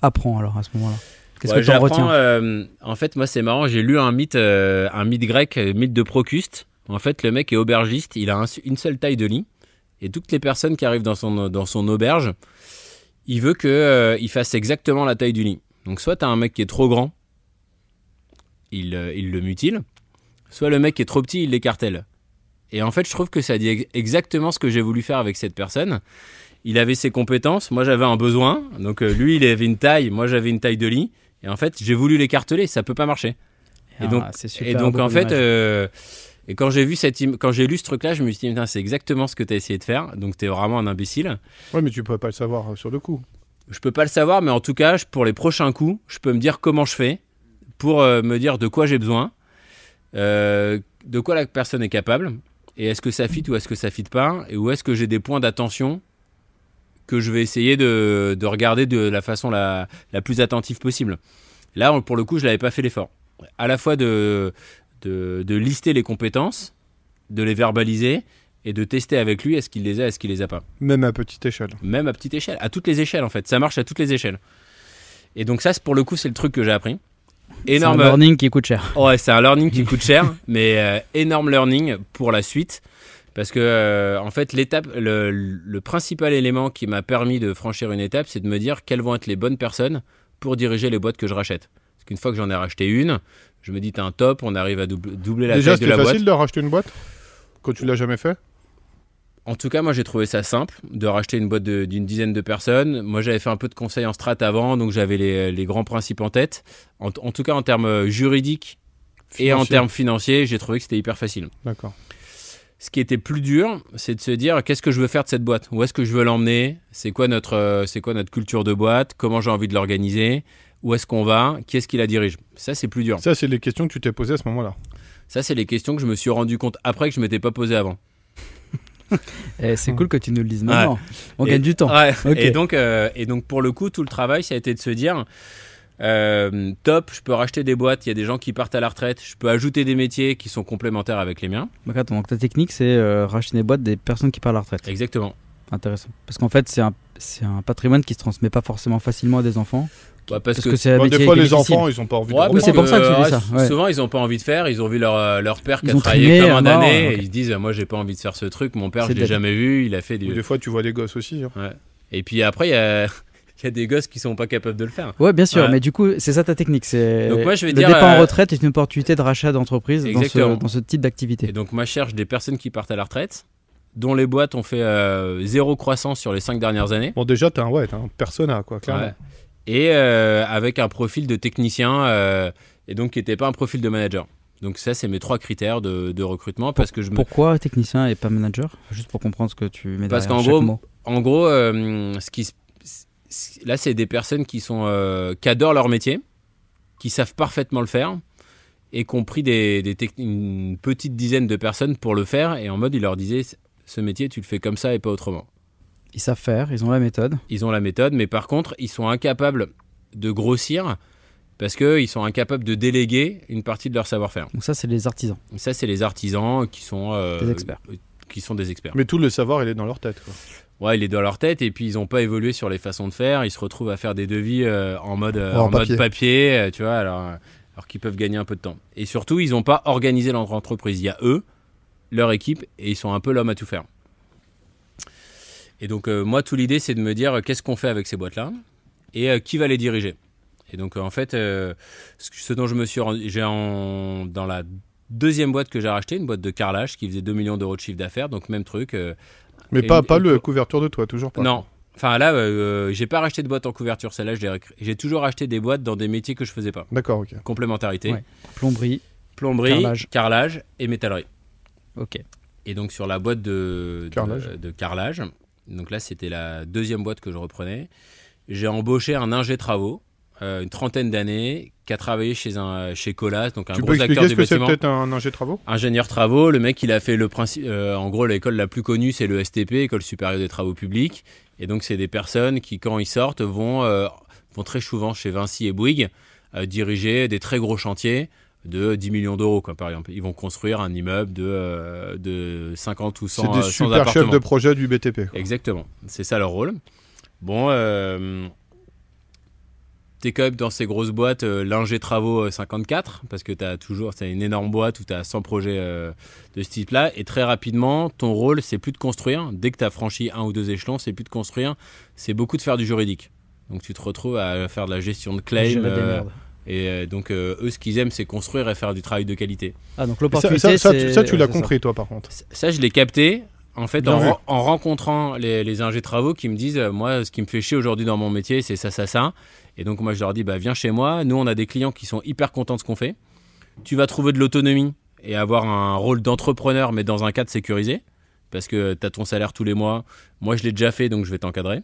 apprends alors à ce moment-là? Qu'est-ce que tu retiens? euh, En fait, moi, c'est marrant. J'ai lu un mythe, euh, un mythe grec, euh, mythe de Procuste. En fait, le mec est aubergiste. Il a une seule taille de lit. Et toutes les personnes qui arrivent dans son, dans son auberge, il veut qu'il il fasse exactement la taille du lit. Donc, soit tu as un mec qui est trop grand, il, il le mutile. Soit le mec qui est trop petit, il l'écartèle. Et en fait, je trouve que ça dit exactement ce que j'ai voulu faire avec cette personne il avait ses compétences, moi j'avais un besoin. Donc euh, lui, il avait une taille, moi j'avais une taille de lit. Et en fait, j'ai voulu l'écarteler, ça peut pas marcher. et ah, donc, et donc en fait, euh, et quand j'ai vu cette, quand j'ai lu ce truc-là, je me suis dit, c'est exactement ce que tu as essayé de faire. Donc tu es vraiment un imbécile. Ouais, mais tu peux pas le savoir euh, sur le coup. Je peux pas le savoir, mais en tout cas, pour les prochains coups, je peux me dire comment je fais pour me dire de quoi j'ai besoin, de quoi la personne est capable, et est-ce que ça fit ou est-ce que ça fit pas, et où est-ce que j'ai des points d'attention que je vais essayer de, de regarder de la façon la, la, plus attentive possible? Là, pour le coup, je n'avais pas fait l'effort. À la fois de, de, de, lister les compétences, de les verbaliser et de tester avec lui est-ce qu'il les a, est-ce qu'il les a pas. Même à petite échelle. Même à petite échelle, à toutes les échelles en fait. Ça marche à toutes les échelles. Et donc ça, pour le coup, c'est le truc que j'ai appris. Énorme. C'est un learning qui coûte cher. Ouais, c'est un learning qui coûte cher, mais euh, énorme learning pour la suite. Parce que, euh, en fait, l'étape, le, le, principal élément qui m'a permis de franchir une étape, c'est de me dire quelles vont être les bonnes personnes pour diriger les boîtes que je rachète. Parce qu'une fois que j'en ai racheté une, je me dis, t'es un top, on arrive à doubler, la Déjà, taille de la boîte. Déjà, c'est facile de racheter une boîte quand tu l'as jamais fait? En tout cas, moi j'ai trouvé ça simple de racheter une boîte d'une dizaine de personnes. Moi j'avais fait un peu de conseil en strat avant, donc j'avais les, les, grands principes en tête. En, en tout cas, en termes euh, juridiques et en termes financiers, j'ai trouvé que c'était hyper facile. D'accord. Ce qui était plus dur, c'est de se dire qu'est-ce que je veux faire de cette boîte? Où est-ce que je veux l'emmener? C'est quoi notre euh, c'est quoi notre culture de boîte? Comment j'ai envie de l'organiser? Où est-ce qu'on va? Qui est-ce qui la dirige? Ça c'est plus dur. Ça c'est les questions que tu t'es posées à ce moment-là. Ça c'est les questions que je me suis rendu compte après que je m'étais pas posé avant. Eh, c'est cool que tu nous le dises maintenant. On gagne du temps. Et, donc, euh, et donc, pour le coup, tout le travail, ça a été de se dire euh, top, je peux racheter des boîtes, il y a des gens qui partent à la retraite, je peux ajouter des métiers qui sont complémentaires avec les miens. donc ta technique, c'est euh, racheter des boîtes des personnes qui partent à la retraite. Exactement. Intéressant. Parce qu'en fait, c'est un, un patrimoine qui se transmet pas forcément facilement à des enfants. Bah, parce, que, c'est bah, des fois les enfants ils ont pas envie de oui c'est pour ça que tu dis ça souvent ils ont pas envie de faire ils ont vu leur, leur père qui a travaillé comme un année et ils se disent moi j'ai pas envie de faire ce truc mon père je l'ai jamais vu il a fait des... des fois tu vois des gosses aussi hein. et puis après il y a il y a des gosses qui sont pas capables de le faire. Ouais, bien sûr, mais du coup, c'est ça ta technique. C'est donc moi, je vais le dire, départ en euh, retraite est une opportunité de rachat d'entreprise dans ce, dans ce, type d'activité. Et donc moi, je cherche des personnes qui partent à la retraite, dont les boîtes ont fait euh, zéro croissance sur les cinq dernières années. Bon, déjà, t'es un, ouais, un persona, quoi, clairement et euh, avec un profil de technicien euh, et donc qui n'était pas un profil de manager. Donc ça, c'est mes trois critères de, recrutement parce que je Pourquoi technicien et pas manager? Juste pour comprendre ce que tu mets Parce qu'en gros, en gros, euh, ce qui là, c'est des personnes qui sont qui adorent leur métier, qui savent parfaitement le faire et qui ont pris des, des une petite dizaine de personnes pour le faire et en mode, ils leur disaient ce métier, tu le fais comme ça et pas autrement. Ils savent faire, ils ont la méthode. Ils ont la méthode, mais par contre, ils sont incapables de grossir parce qu'ils sont incapables de déléguer une partie de leur savoir-faire. Donc ça, c'est les artisans. Ça, c'est les artisans qui sont euh, des experts. Qui sont des experts. Mais tout le savoir, il est dans leur tête. Quoi. Ouais, il est dans leur tête et puis ils n'ont pas évolué sur les façons de faire. Ils se retrouvent à faire des devis euh, en mode euh, en, papier, mode papier tu vois, alors, alors qu'ils peuvent gagner un peu de temps. Et surtout, ils n'ont pas organisé leur entreprise. Il y a eux, leur équipe, et ils sont un peu l'homme à tout faire. Et donc, euh, moi, tout l'idée, c'est de me dire euh, qu'est-ce qu'on fait avec ces boîtes-là et euh, qui va les diriger. Et donc, en fait, ce dont je me suis rendu, j'ai dans la deuxième boîte que j'ai rachetée, une boîte de carrelage qui faisait 2 millions d'euros de chiffre d'affaires, donc même truc. Mais pas, pas le couverture de toi, toujours pas. Non. Enfin là, j'ai pas racheté de boîte en couverture, celle-là, j'ai toujours acheté des boîtes dans des métiers que je faisais pas. D'accord, ok. Complémentarité. Plomberie. Plomberie, carrelage. et métallerie. Ok. Et donc sur la boîte de carrelage, de carrelage donc là, c'était la deuxième boîte que je reprenais. J'ai embauché un ingé travaux, euh, une trentaine d'années, qui a travaillé chez un chez Colas, donc un tu gros acteur du bâtiment. peut-être un ingé travaux? Ingénieur travaux, le mec, il a fait le principe. Euh, en gros, l'école la plus connue, c'est le STP, École supérieure des travaux publics. Et donc, c'est des personnes qui, quand ils sortent, vont euh, vont très souvent chez Vinci et Bouygues diriger des très gros chantiers de 10 millions d'euros, par exemple. Ils vont construire un immeuble de, euh, de 50 ou 100 C'est des super chefs de projet du BTP. Exactement. C'est ça leur rôle. Bon, euh, t'es quand même dans ces grosses boîtes, euh, l'ingé travaux 54, parce que t'as toujours, c'est une énorme boîte où t'as 100 projets de ce type-là. Et très rapidement, ton rôle, c'est plus de construire. Dès que t'as franchi un ou deux échelons, c'est plus de construire. C'est beaucoup de faire du juridique. Donc tu te retrouves à faire de la gestion de claims. Et euh, donc, euh, eux, ce qu'ils aiment, c'est construire et faire du travail de qualité. Ah, donc l'opportunité, ça, ça, ça, tu l'as compris, toi, par contre. Ça, je l'ai capté, en fait, en, rencontrant les, les ingés travaux qui me disent, euh, moi, ce qui me fait chier aujourd'hui dans mon métier, c'est ça, ça, ça. Et donc, moi, je leur dis, bah, viens chez moi. Nous, on a des clients qui sont hyper contents de ce qu'on fait. Tu vas trouver de l'autonomie et avoir un rôle d'entrepreneur, mais dans un cadre sécurisé. Parce que tu as ton salaire tous les mois. Moi, je l'ai déjà fait, donc je vais t'encadrer.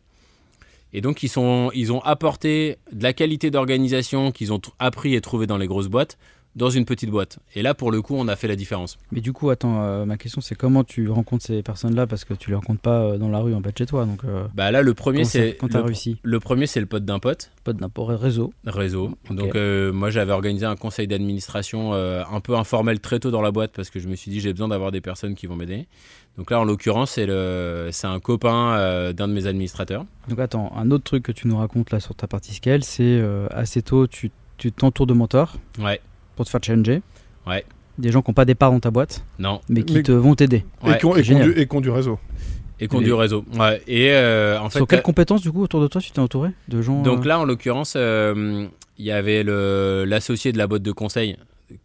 Et donc, ils, sont, ils ont apporté de la qualité d'organisation qu'ils ont appris et trouvé dans les grosses boîtes dans une petite boîte. Et là, pour le coup, on a fait la différence. Mais du coup, attends, euh, ma question c'est comment tu rencontres ces personnes-là? Parce que tu les rencontres pas euh, dans la rue en bas de chez toi. Donc, euh, Bah là, le premier, c'est quand t'as le, réussi? le premier, c'est le pote d'un pote. pas de n'importe réseau. réseau. Donc moi j'avais organisé un conseil d'administration un peu informel très tôt dans la boîte parce que je me suis dit j'ai besoin d'avoir des personnes qui vont m'aider. Donc là en l'occurrence c'est le un copain d'un de mes administrateurs. Donc attends, un autre truc que tu nous racontes là sur ta partie scale, c'est assez tôt, tu tu t'entoures de mentors Ouais. Pour te faire challenger. Ouais. Des gens qui n'ont pas des parts dans ta boîte, Non. mais qui Mais- te vont t'aider. Ouais. et, qui ont, et, qui ont du, et qui ont du réseau. Et qu'on du réseau. Ouais. Et euh, en fait Sur quelles euh, compétences du coup autour de toi tu t'es entouré de gens donc euh, là en l'occurrence euh, il y avait le l'associé de la boîte de conseil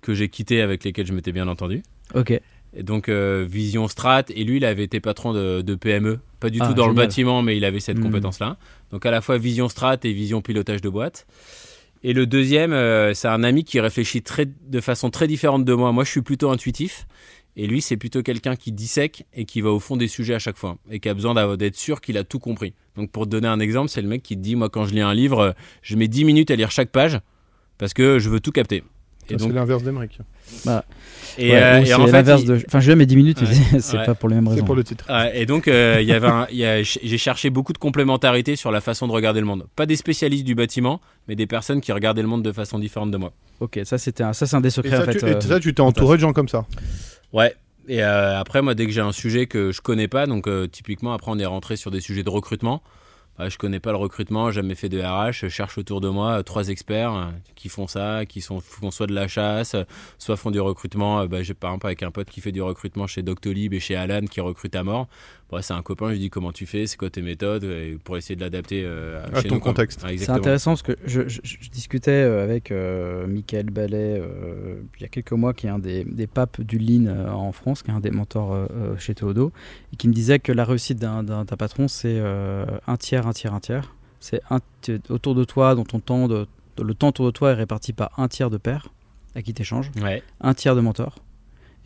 que j'ai quitté avec lesquels je m'étais bien entendu. Ok. Et donc euh, Vision Strat et lui il avait été patron de, de PME, pas du Ah, tout dans le bâtiment mais il avait cette Hmm. compétence là. Donc à la fois Vision Strat et Vision pilotage de boîte. Et le deuxième euh, c'est un ami qui réfléchit de façon très différente de moi. Moi je suis plutôt intuitif et lui c'est plutôt quelqu'un qui dissèque et qui va au fond des sujets à chaque fois et qui a besoin d'être sûr qu'il a tout compris. Donc pour te donner un exemple c'est le mec qui dit moi quand je lis un livre euh, je mets 10 minutes à lire chaque page parce que je veux tout capter. Et Ça, donc C'est l'inverse d'Emeric. et, Ouais, euh, bon, et c'est en fait l'inverse il- de. Enfin, je vais mes 10 minutes, Ouais. c'est- c'est Ouais. pas pour les mêmes C'est raisons. pour le titre. Ouais, et donc, euh, y avait un- j'ai cherché beaucoup de complémentarité sur la façon de regarder le monde. Pas des spécialistes du bâtiment, mais des personnes qui regardaient le monde de façon différente de moi. Ok, ça c'était un, ça c'est un des Et secrets ça, en fait. tu, et ça, tu t'es entouré de gens comme ça. Ouais. Et euh, après, moi, dès que j'ai un sujet que je connais pas, donc euh, typiquement, après, on est rentré sur des sujets de recrutement. Bah, je connais pas le recrutement, jamais fait de RH. Je cherche autour de moi euh, trois experts euh, qui font ça, qui font soit de la chasse, euh, soit font du recrutement. Bah, j'ai par exemple avec un pote qui fait du recrutement chez Doctolib et chez Alan qui recrute à mort. C'est un copain, je lui dis comment tu fais, c'est quoi tes méthodes, et pour essayer de l'adapter euh, À chez ton nous, contexte. Ah, C'est intéressant parce que je, je- je discutais euh, avec euh, Michael Ballet euh, il y a quelques mois, qui est un des, des papes du Lean euh, en France, qui est un des mentors chez Théodo, et qui me disait que la réussite d'un patron, c'est euh, un tiers, un tiers, un tiers. C'est autour de toi, dans ton temps, de, de- le temps autour de toi est réparti par un tiers de pairs à qui tu échanges, Ouais. un tiers de mentors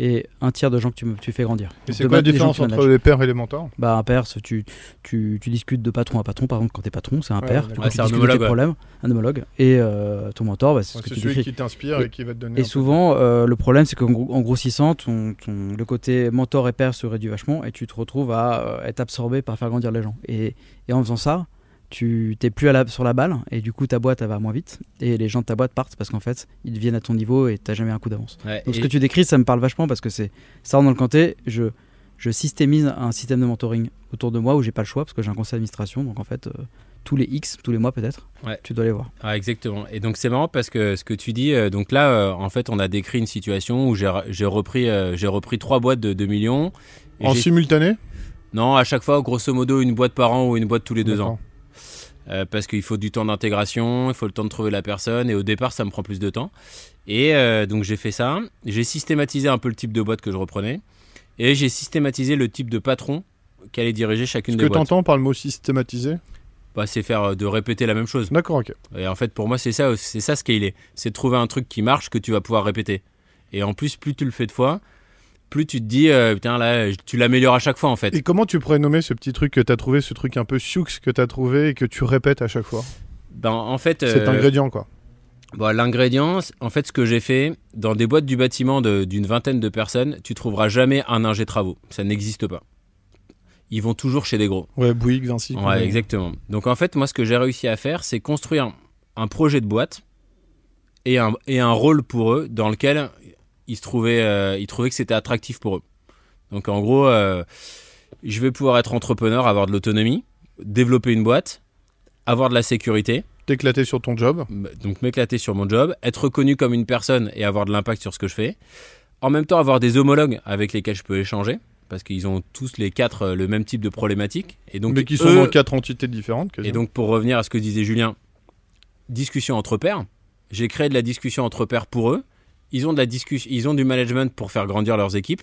et un tiers de gens que tu, me- tu fais grandir. Et c'est de quoi la différence que tu entre les pères et les mentors Bah, un père, c'est tu, tu, tu discutes de patron à patron. Par exemple, quand t'es patron, c'est un Ouais, père. d'accord. Tu, Ouais, tu c'est un discutes de homologue, problèmes, un homologue. Et euh, ton mentor, bah, c'est ce Ouais, que C'est tu celui décris. qui t'inspire et, qui va te donner. Et souvent, euh, le problème, c'est qu'en gros- en grossissant, ton, ton- le côté mentor et père se réduit vachement et tu te retrouves à euh, être absorbé par faire grandir les gens. Et, et en faisant ça, tu t'es plus à la, sur la balle et du coup, ta boîte, elle va moins vite. Et les gens de ta boîte partent parce qu'en fait, ils deviennent à ton niveau et t'as jamais un coup d'avance. Ouais, Donc, ce que tu décris, ça me parle vachement parce que c'est ça dans le canté. Je, je systémise un système de mentoring autour de moi où j'ai pas le choix parce que j'ai un conseil d'administration. Donc en fait, euh, tous les X, tous les mois peut-être, Ouais. tu dois les voir. Ah, exactement. Et donc c'est marrant parce que ce que tu dis, euh, donc là, euh, en fait, on a décrit une situation où j'ai repris, euh, j'ai repris trois boîtes de 2 millions. En simultané? Non, à chaque fois, grosso modo, une boîte par an ou une boîte tous les deux ans. Euh, parce qu'il faut du temps d'intégration, il faut le temps de trouver la personne, et au départ, ça me prend plus de temps. Et euh, donc j'ai fait ça. J'ai systématisé un peu le type de boîte que je reprenais, et j'ai systématisé le type de patron qu'allait diriger chacune Ce des que boîtes. t'entends par le mot systématisé Bah, c'est faire euh, de répéter la même chose. D'accord, ok. Et en fait, pour moi, c'est ça, c'est ça scaler. C'est de trouver un truc qui marche que tu vas pouvoir répéter. Et en plus, plus tu le fais de fois, plus tu te dis, euh, putain, là, tu l'améliores à chaque fois, en fait. Et comment tu pourrais nommer ce petit truc que t'as trouvé, ce truc un peu sioux que t'as trouvé et que tu répètes à chaque fois? Ben, en fait, Cet euh, ingrédient, quoi. bon, l'ingrédient, en fait, ce que j'ai fait, dans des boîtes du bâtiment d'une vingtaine de personnes, tu trouveras jamais un ingé travaux. Ça n'existe pas. Ils vont toujours chez des gros. Ouais, Bouygues, Vinci. Ouais, exactement. Donc en fait, moi, ce que j'ai réussi à faire, c'est construire un projet de boîte et un, et un rôle pour eux dans lequel ils se trouvaient, euh, ils trouvaient que c'était attractif pour eux. Donc en gros, euh, je vais pouvoir être entrepreneur, avoir de l'autonomie, développer une boîte, avoir de la sécurité, T'éclater sur ton job. donc m'éclater sur mon job, être reconnu comme une personne et avoir de l'impact sur ce que je fais. En même temps, avoir des homologues avec lesquels je peux échanger. Parce qu'ils ont tous les quatre euh, le même type de problématique. Et donc, mais qui sont dans quatre entités différentes. et donc, pour revenir à ce que disait Julien, discussion entre pairs. J'ai créé de la discussion entre pairs pour eux. Ils ont, de la discussion, ils ont du management pour faire grandir leurs équipes.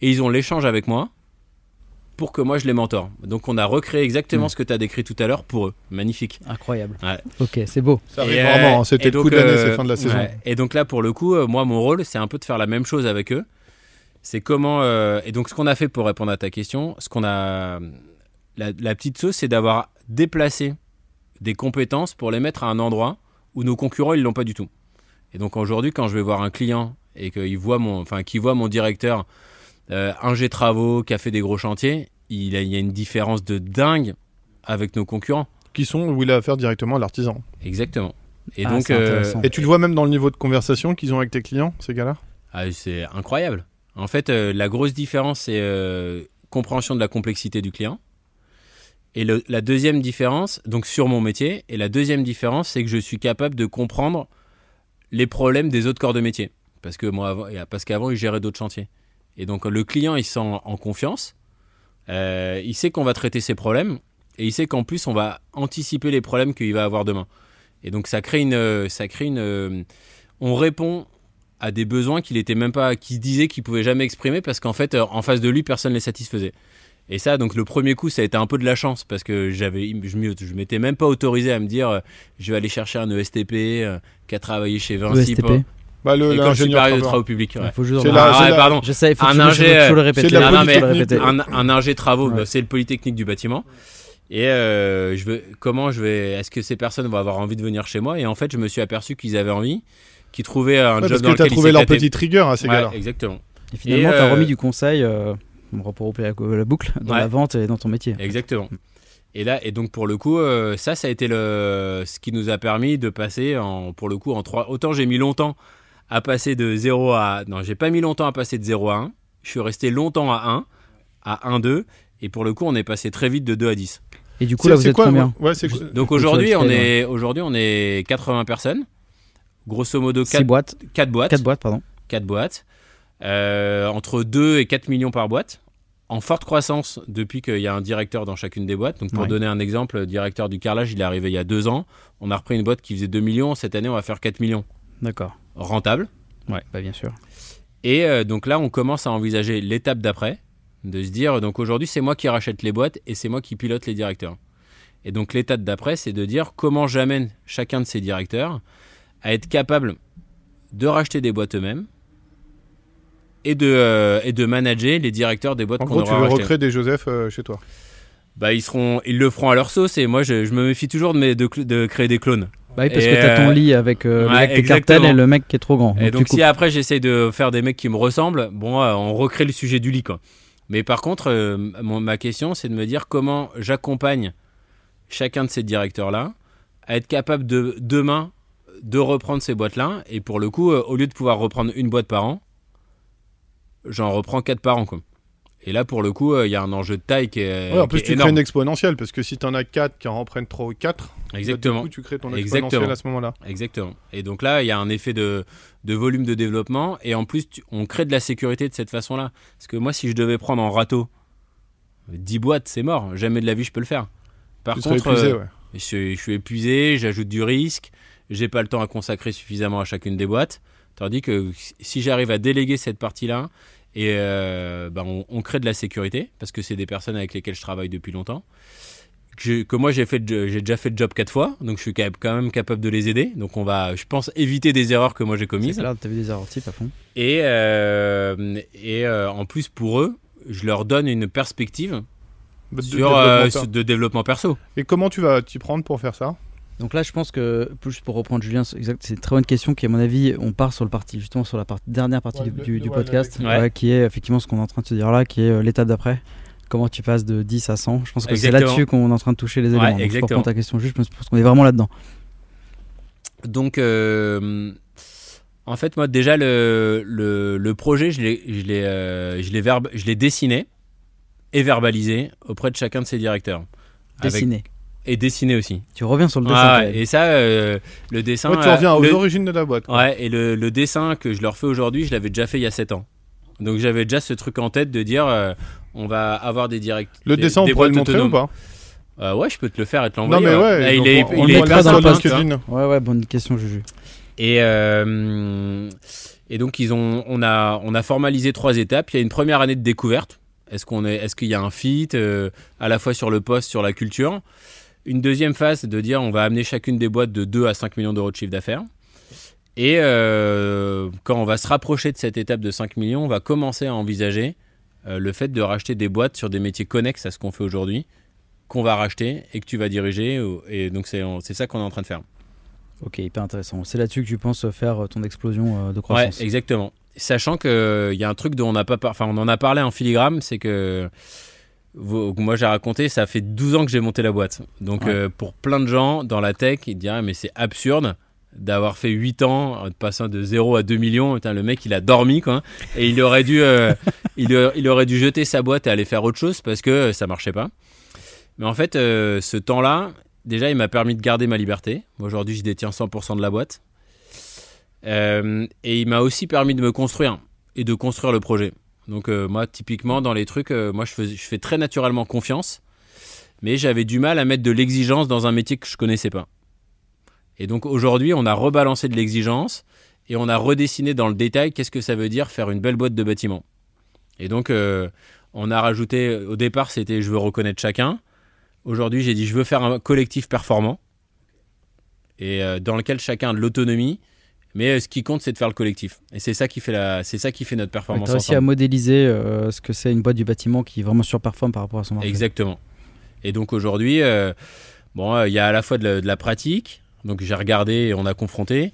Et ils ont l'échange avec moi pour que moi je les mentore. Donc, on a recréé exactement Mm. ce que tu as décrit tout à l'heure pour eux. Magnifique. Incroyable. Ouais. Ok, c'est beau. Ça arrive Et, euh, hein, c'était le coup de l'année, euh, c'est fin de la saison. ouais. Et donc là, pour le coup, euh, moi, mon rôle, c'est un peu de faire la même chose avec eux. C'est comment. euh, et donc, ce qu'on a fait pour répondre à ta question, ce qu'on a. La, la petite sauce, c'est d'avoir déplacé des compétences pour les mettre à un endroit où nos concurrents, ils l'ont pas du tout. Et donc aujourd'hui, quand je vais voir un client et qu'il voit mon, enfin, qu'il voit mon directeur euh, ingé travaux, qui a fait des gros chantiers, il, a- il y a une différence de dingue avec nos concurrents. Qui sont où il a affaire directement à l'artisan. Exactement. Et Ah, donc, c'est euh, intéressant. Et tu le vois même dans le niveau de conversation qu'ils ont avec tes clients, ces gars-là? Ah, c'est incroyable. En fait, euh, la grosse différence, c'est euh, compréhension de la complexité du client. Et le- la deuxième différence, donc sur mon métier, et la deuxième différence, c'est que je suis capable de comprendre les problèmes des autres corps de métier. Parce que moi, parce qu'avant, il gérait d'autres chantiers. Et donc, le client, il se sent en confiance. Euh, il sait qu'on va traiter ses problèmes. Et il sait qu'en plus, on va anticiper les problèmes qu'il va avoir demain. Et donc, ça crée une. Ça crée une euh, on répond à des besoins qu'il était même pas, qu'il se disait qu'il pouvait jamais exprimer parce qu'en fait, euh, en face de lui, personne ne les satisfaisait. Et ça, donc le premier coup, ça a été un peu de la chance parce que j'avais, je je m'étais même pas autorisé à me dire, euh, je vais aller chercher un E ESTP euh, qui a travaillé chez Vinci, ESTP. pour- bah, le, École l'ingénieur supérieure de travaux. publics. ouais. Faut en- la- Ah, ouais, la- pardon. Je sais, il faut Un ingé, faut le c'est répéter. Non, non, mais un, un ingé travaux, Ouais. c'est le Polytechnique du bâtiment. Et euh, je veux, comment je vais, est-ce que ces personnes vont avoir envie de venir chez moi? Et en fait, je me suis aperçu qu'ils avaient envie, qu'ils trouvaient un Ouais, job parce dans que t'as lequel ils trouvé leur s'éclataient. petit trigger à ces Ouais, gars-là. exactement. Et finalement, Et, tu as euh, remis du conseil euh, pour repousser la, la boucle dans Ouais. la vente et dans ton métier. Exactement. Et là, et donc pour le coup, euh, ça, ça a été le, ce qui nous a permis de passer en, pour le coup, en trois. Autant j'ai mis longtemps à passer de 0 à. Non, j'ai pas mis longtemps à passer de 0 à 1. Je suis resté longtemps à 1, à 1, 2. Et pour le coup, on est passé très vite de 2 à 10. Et du coup, là, vous êtes quoi, combien ouais, c'est Donc aujourd'hui, on est, aujourd'hui, on est 80 personnes. Grosso modo, 6 4, boîtes. boîtes. 4 boîtes, pardon. 4 boîtes. Euh, entre 2 et 4 millions par boîte. En forte croissance depuis qu'il y a un directeur dans chacune des boîtes. Donc pour Ouais. donner un exemple, le directeur du carrelage, il est arrivé il y a 2 ans. On a repris une boîte qui faisait 2 millions. Cette année, on va faire 4 millions. D'accord. Rentable. Ouais, bah bien sûr. Et euh, donc là, on commence à envisager l'étape d'après, de se dire, donc aujourd'hui, c'est moi qui rachète les boîtes et c'est moi qui pilote les directeurs. Et donc l'étape d'après, c'est de dire comment j'amène chacun de ces directeurs à être capable de racheter des boîtes eux-mêmes et de, euh, et de manager les directeurs des boîtes En qu'on gros, tu aura veux recréer des Joseph euh, chez toi. Bah, ils, seront, ils le feront à leur sauce et moi, je, je me méfie toujours de, mes- de, cl- de créer des clones. Bah oui, parce Et que t'as ton euh, lit avec euh, le ouais, mec exactement. cartel et le mec qui est trop grand. Et tu donc, si après j'essaye de faire des mecs qui me ressemblent, bon, on recrée le sujet du lit, quoi. Mais par contre, euh, mon- ma question, c'est de me dire comment j'accompagne chacun de ces directeurs-là à être capable de demain de reprendre ces boîtes-là. Et pour le coup, euh, au lieu de pouvoir reprendre une boîte par an, j'en reprends quatre par an, quoi. Et là, pour le coup, euh, il y a un enjeu de taille qui est, Ouais, en plus, tu crées énorme. une exponentielle parce que si t'en as 4 qui en reprennent 3 ou 4, Exactement. du coup, tu crées ton Exactement. exponentielle à ce moment-là. Exactement. Et donc là, il y a un effet de, de volume de développement. Et en plus, tu- on crée de la sécurité de cette façon-là. Parce que moi, si je devais prendre en râteau 10 boîtes, c'est mort. Jamais de la vie, je peux le faire. Par tu contre, épuisé, euh, ouais. je, suis- je suis épuisé, j'ajoute du risque, j'ai pas le temps à consacrer suffisamment à chacune des boîtes. Tandis que si j'arrive à déléguer cette partie-là, et euh, ben, on, on crée de la sécurité, parce que c'est des personnes avec lesquelles je travaille depuis longtemps. Que, moi j'ai fait j'ai déjà fait le job quatre fois donc je suis quand même- capable de les aider donc on va je pense éviter des erreurs que moi j'ai C'est commises clair, t'as vu des erreurs types à fond. et euh, et euh, en plus pour eux je leur donne une perspective De- sur développement, euh, de développement perso Et comment tu vas t'y prendre pour faire ça? Donc là, je pense que, juste pour reprendre Julien, c'est exact- c'est une très bonne question qui, à mon avis, on part sur le parti, justement sur la dernière partie Ouais, du, le- du- du ouais, podcast, le- ouais. ouais, qui est effectivement ce qu'on est en train de se dire là, qui est euh, l'étape d'après. Comment tu passes de 10 à 100 Je pense que c'est là-dessus qu'on est en train de toucher les éléments. Donc, pour exactement. reprendre ta question juste, je pense qu'on est vraiment là-dedans. Donc, euh, en fait, moi, déjà, le, le, le projet, je l'ai, je, l'ai, euh, je, l'ai verb- je l'ai dessiné et verbalisé auprès de chacun de ses directeurs. Avec- Dessiner. Et dessiné aussi. Tu reviens sur le dessin. Ah, et ça, euh, le dessin. Ouais, Tu reviens euh, aux le- origines de la boîte. quoi. Ouais, et le, le dessin que je leur fais aujourd'hui, je l'avais déjà fait il y a 7 ans. Donc, j'avais déjà ce truc en tête de dire euh, on va avoir des directs. Le des- dessin, on des pourrait le montrer ou autonomes. pas Euh, ouais, je peux te le faire et te Non, l'envoyer. mais ouais. ouais. Il est, on- il on est dans le sur simple, hein. Ouais, ouais, bonne question, Juju. Et, euh, et donc ils ont, on a, on a formalisé trois étapes. Il y a une première année de découverte. Est-ce qu'on est, est-ce qu'il y a un fit euh, à la fois sur le poste, sur la culture? Une deuxième phase, c'est de dire on va amener chacune des boîtes de 2 à 5 millions d'euros de chiffre d'affaires. Et euh, quand on va se rapprocher de cette étape de 5 millions, on va commencer à envisager euh, le fait de racheter des boîtes sur des métiers connexes à ce qu'on fait aujourd'hui, qu'on va racheter et que tu vas diriger. Et donc c'est ça qu'on est en train de faire. Ok, hyper intéressant. C'est là-dessus que tu penses faire ton explosion de croissance. Ouais, exactement. Sachant qu'il y a un truc dont on n'a pas, enfin on en a parlé en filigrane, c'est que moi j'ai raconté, ça fait 12 ans que j'ai monté la boîte. Donc pour plein de gens dans la tech, ils diraient mais c'est absurde d'avoir fait 8 ans, de passant de 0 à 2 millions. le mec, il a dormi, quoi. Et il aurait dû, euh, il, aurait dû jeter sa boîte et aller faire autre chose parce que ça marchait pas. Mais en fait, euh, ce temps-là, déjà, il m'a permis de garder ma liberté. Aujourd'hui, je détiens 100% de la boîte. Euh, et il m'a aussi permis de me construire et de construire le projet. Donc, moi, typiquement, dans les trucs, moi, je, fais très naturellement confiance. Mais j'avais du mal à mettre de l'exigence dans un métier que je connaissais pas. Et donc aujourd'hui, on a rebalancé de l'exigence et on a redessiné dans le détail qu'est-ce que ça veut dire faire une belle boîte de bâtiment. Et donc, euh, on a rajouté, au départ, c'était je veux reconnaître chacun. Aujourd'hui, j'ai dit je veux faire un collectif performant et euh, dans lequel chacun a de l'autonomie. Mais euh, ce qui compte, c'est de faire le collectif. Et c'est ça qui fait la, c'est ça qui fait notre performance. Tu as réussi à modéliser ce que c'est une boîte du bâtiment qui vraiment surperforme par rapport à son marché. Exactement. Et donc aujourd'hui, bon, il y a à la fois de la pratique, donc j'ai regardé et on a confronté.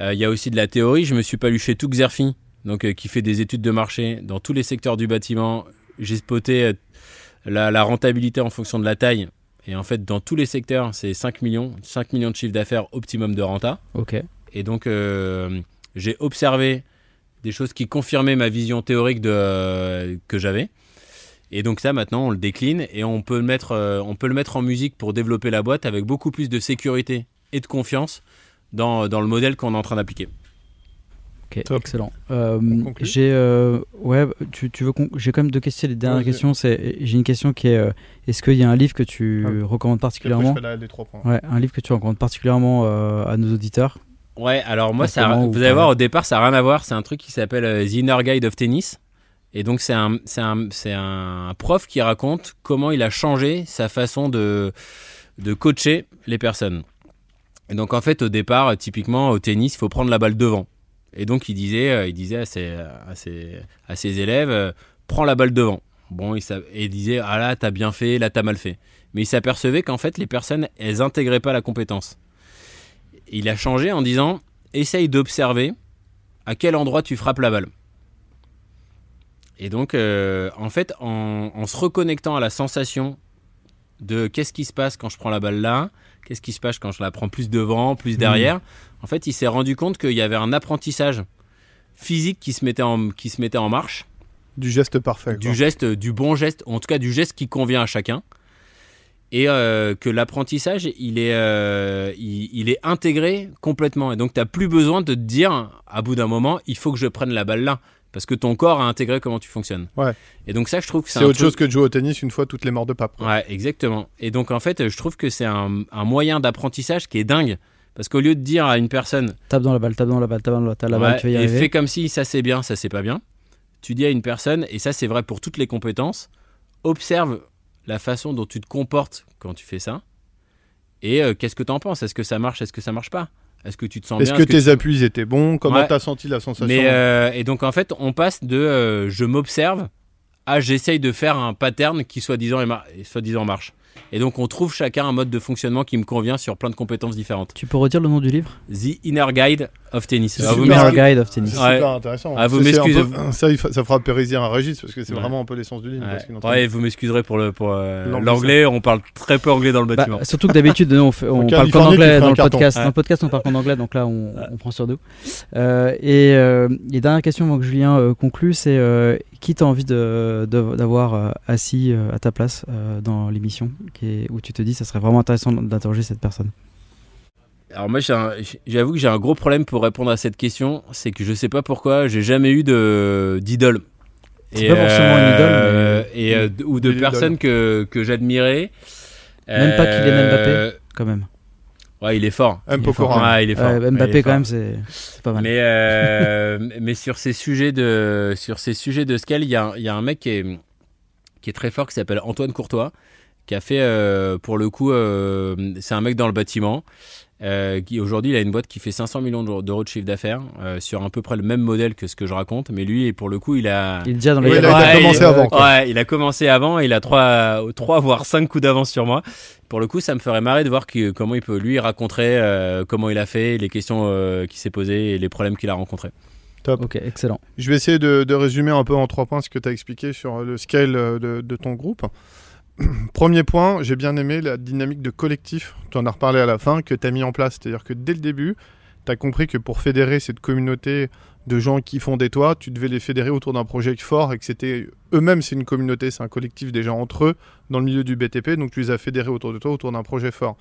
Euh, il y a aussi de la théorie. Je me suis pas lu chez Xerfi, donc euh, qui fait des études de marché dans tous les secteurs du bâtiment. J'ai spoté euh, la, rentabilité en fonction de la taille. Et en fait, dans tous les secteurs, c'est 5 millions, 5 millions de chiffres d'affaires optimum de renta. Ok. Et donc, j'ai observé des choses qui confirmaient ma vision théorique de, que j'avais. Et donc ça, maintenant, on le décline et on peut, le mettre, on peut le mettre en musique pour développer la boîte avec beaucoup plus de sécurité et de confiance dans, dans le modèle qu'on est en train d'appliquer. Ok, excellent. Euh, j'ai euh, ouais, tu, tu veux j'ai quand même deux questions. Les dernières questions, c'est j'ai une question qui est euh, est-ce qu'il y a un livre que tu ah. recommandes particulièrement Ouais, un livre que tu recommandes particulièrement à nos auditeurs. Ouais, alors moi, ça, vous allez voir, au départ, ça n'a rien à voir. C'est un truc qui s'appelle The Inner Guide of Tennis. Et donc, c'est un, un, un prof qui raconte comment il a changé sa façon de, de coacher les personnes. Et donc en fait au départ, typiquement au tennis, il faut prendre la balle devant. Et donc il disait, euh, il disait à ses, à ses, à ses élèves, euh, prends la balle devant. Bon, il, et il disait, ah là t'as bien fait, là t'as mal fait. Mais il s'apercevait qu'en fait les personnes, elles intégraient pas la compétence. Il a changé en disant, essaye d'observer à quel endroit tu frappes la balle. Et donc, euh, en fait, en, en, se reconnectant à la sensation de qu'est-ce qui se passe quand je prends la balle là, qu'est-ce qui se passe quand je la prends plus devant, plus hmm. derrière. En fait, il s'est rendu compte qu'il y avait un apprentissage physique qui se mettait en, qui se mettait en marche. Du geste parfait. Du geste, du bon geste, en tout cas du geste qui convient à chacun. Et euh, que l'apprentissage, il, est, euh, il, est intégré complètement. Et donc, tu n'as plus besoin de te dire, à bout d'un moment, il faut que je prenne la balle là parce que ton corps a intégré comment tu fonctionnes. Ouais. Et donc ça, je trouve que c'est autre chose que de jouer au tennis une fois toutes les morts de pape. Ouais, exactement. Et donc en fait, je trouve que c'est un, moyen d'apprentissage qui est dingue. Parce qu'au lieu de dire à une personne tape dans la balle, tape dans la balle, tape dans la balle, la balle tu vas y et fais comme si ça c'est bien, ça c'est pas bien. Tu dis à une personne, et ça c'est vrai pour toutes les compétences, observe la façon dont tu te comportes quand tu fais ça. Et euh, qu'est-ce que tu en penses? Est-ce que ça marche? Est-ce que ça marche pas? Est-ce que tu te sens Est-ce que tes appuis étaient bons? Comment tu as senti la sensation? Mais euh, Et donc en fait, on passe de euh, je m'observe à j'essaye de faire un pattern qui soi-disant soit marche. Et donc on trouve chacun un mode de fonctionnement qui me convient sur plein de compétences différentes. Tu peux redire le nom du livre? The Inner Guide of Tennis. The Inner Guide of Tennis. C'est super intéressant. Ah, vous. Ça, ça fera périsir un Régis parce que c'est vraiment un peu l'essence du livre. Ouais, vous m'excuserez pour le pour euh, l'anglais. On parle très peu anglais dans le bah, bâtiment. surtout que d'habitude on, on parle qu'en anglais dans le podcast. Dans le podcast on parle qu'en anglais, donc là on, prend sur deux. Euh, et, euh, et dernière question avant que Julien euh, conclue, c'est euh, qui t'as envie d'avoir de, assis à ta place dans l'émission, où tu te dis ça serait vraiment intéressant d'interroger cette personne. Alors moi j'avoue que j'ai un gros problème pour répondre à cette question, c'est que je sais pas pourquoi j'ai jamais eu de d'idole. C'est pas forcément une idole, euh, et euh, ou de personnes que, que j'admirais. Même pas qu'il est Mbappé, quand même. Ouais, il est fort. Un peu fort. Ouais, il est fort. Mbappé quand même, c'est pas mal. Mais euh, mais sur ces sujets de sur ces sujets de scale, il y a, y a un mec qui est qui est très fort qui s'appelle Antoine Courtois qui a fait, pour le coup, c'est un mec dans le bâtiment. Euh, qui aujourd'hui il a une boîte qui fait 500 millions d'euros de chiffre d'affaires euh, sur à peu près le même modèle que ce que je raconte mais lui pour le coup il a il, déjà dans les... il a commencé avant ouais il a commencé avant il a trois trois voire cinq coups d'avance sur moi pour le coup ça me ferait marrer de voir comment il peut lui raconter euh, comment il a fait les questions qu'il s'est posées et les problèmes qu'il a rencontrés Top. Ok, excellent. Je vais essayer de, de, résumer un peu en trois points ce que tu as expliqué sur le scale de, de ton groupe. Premier point, j'ai bien aimé la dynamique de collectif, tu en as reparlé à la fin, que tu as mis en place. C'est-à-dire que dès le début, tu as compris que pour fédérer cette communauté de gens qui font des toits, tu devais les fédérer autour d'un projet fort et que c'était eux-mêmes, c'est une communauté, c'est un collectif déjà entre eux dans le milieu du BTP, donc tu les as fédérés autour de toi, autour d'un projet fort.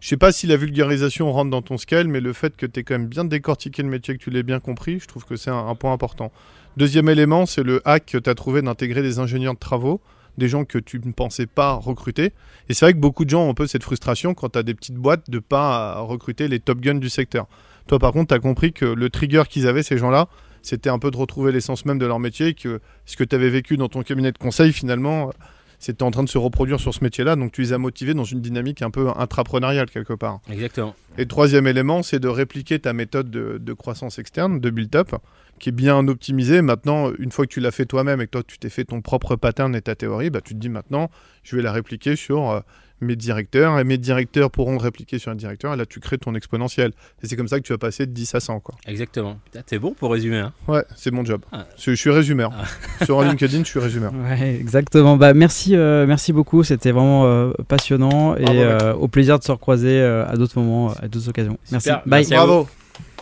Je sais pas si la vulgarisation rentre dans ton scale, mais le fait que tu aies quand même bien décortiqué le métier, que tu l'aies bien compris, je trouve que c'est un, un, point important. Deuxième élément, c'est le hack que tu as trouvé d'intégrer des ingénieurs de travaux des gens que tu ne pensais pas recruter. Et c'est vrai que beaucoup de gens ont un peu cette frustration quand tu as des petites boîtes de pas recruter les top guns du secteur. Toi, par contre, tu as compris que le trigger qu'ils avaient, ces gens-là, c'était un peu de retrouver l'essence même de leur métier, que ce que tu avais vécu dans ton cabinet de conseil, finalement, c'était en train de se reproduire sur ce métier-là. Donc tu les as motivés dans une dynamique un peu intrapreneuriale quelque part. Exactement. Et troisième élément, c'est de répliquer ta méthode de, de croissance externe, de build-up, qui est bien optimisé. Maintenant, une fois que tu l'as fait toi-même et que toi tu t'es fait ton propre pattern et ta théorie, bah, tu te dis maintenant, je vais la répliquer sur euh, mes directeurs et mes directeurs pourront répliquer sur un directeur et là tu crées ton exponentiel. Et c'est comme ça que tu vas passer de 10 à 100. Quoi. Exactement. T'es bon pour résumer. Hein ouais, c'est mon job. Ah. Je, suis résumeur. Ah. sur LinkedIn, je suis résumeur. Ouais, exactement. Bah, merci, euh, merci beaucoup. C'était vraiment euh, passionnant et au plaisir de se recroiser à d'autres moments, à d'autres occasions. Merci. Bye. Bravo.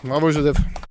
Bravo Joseph.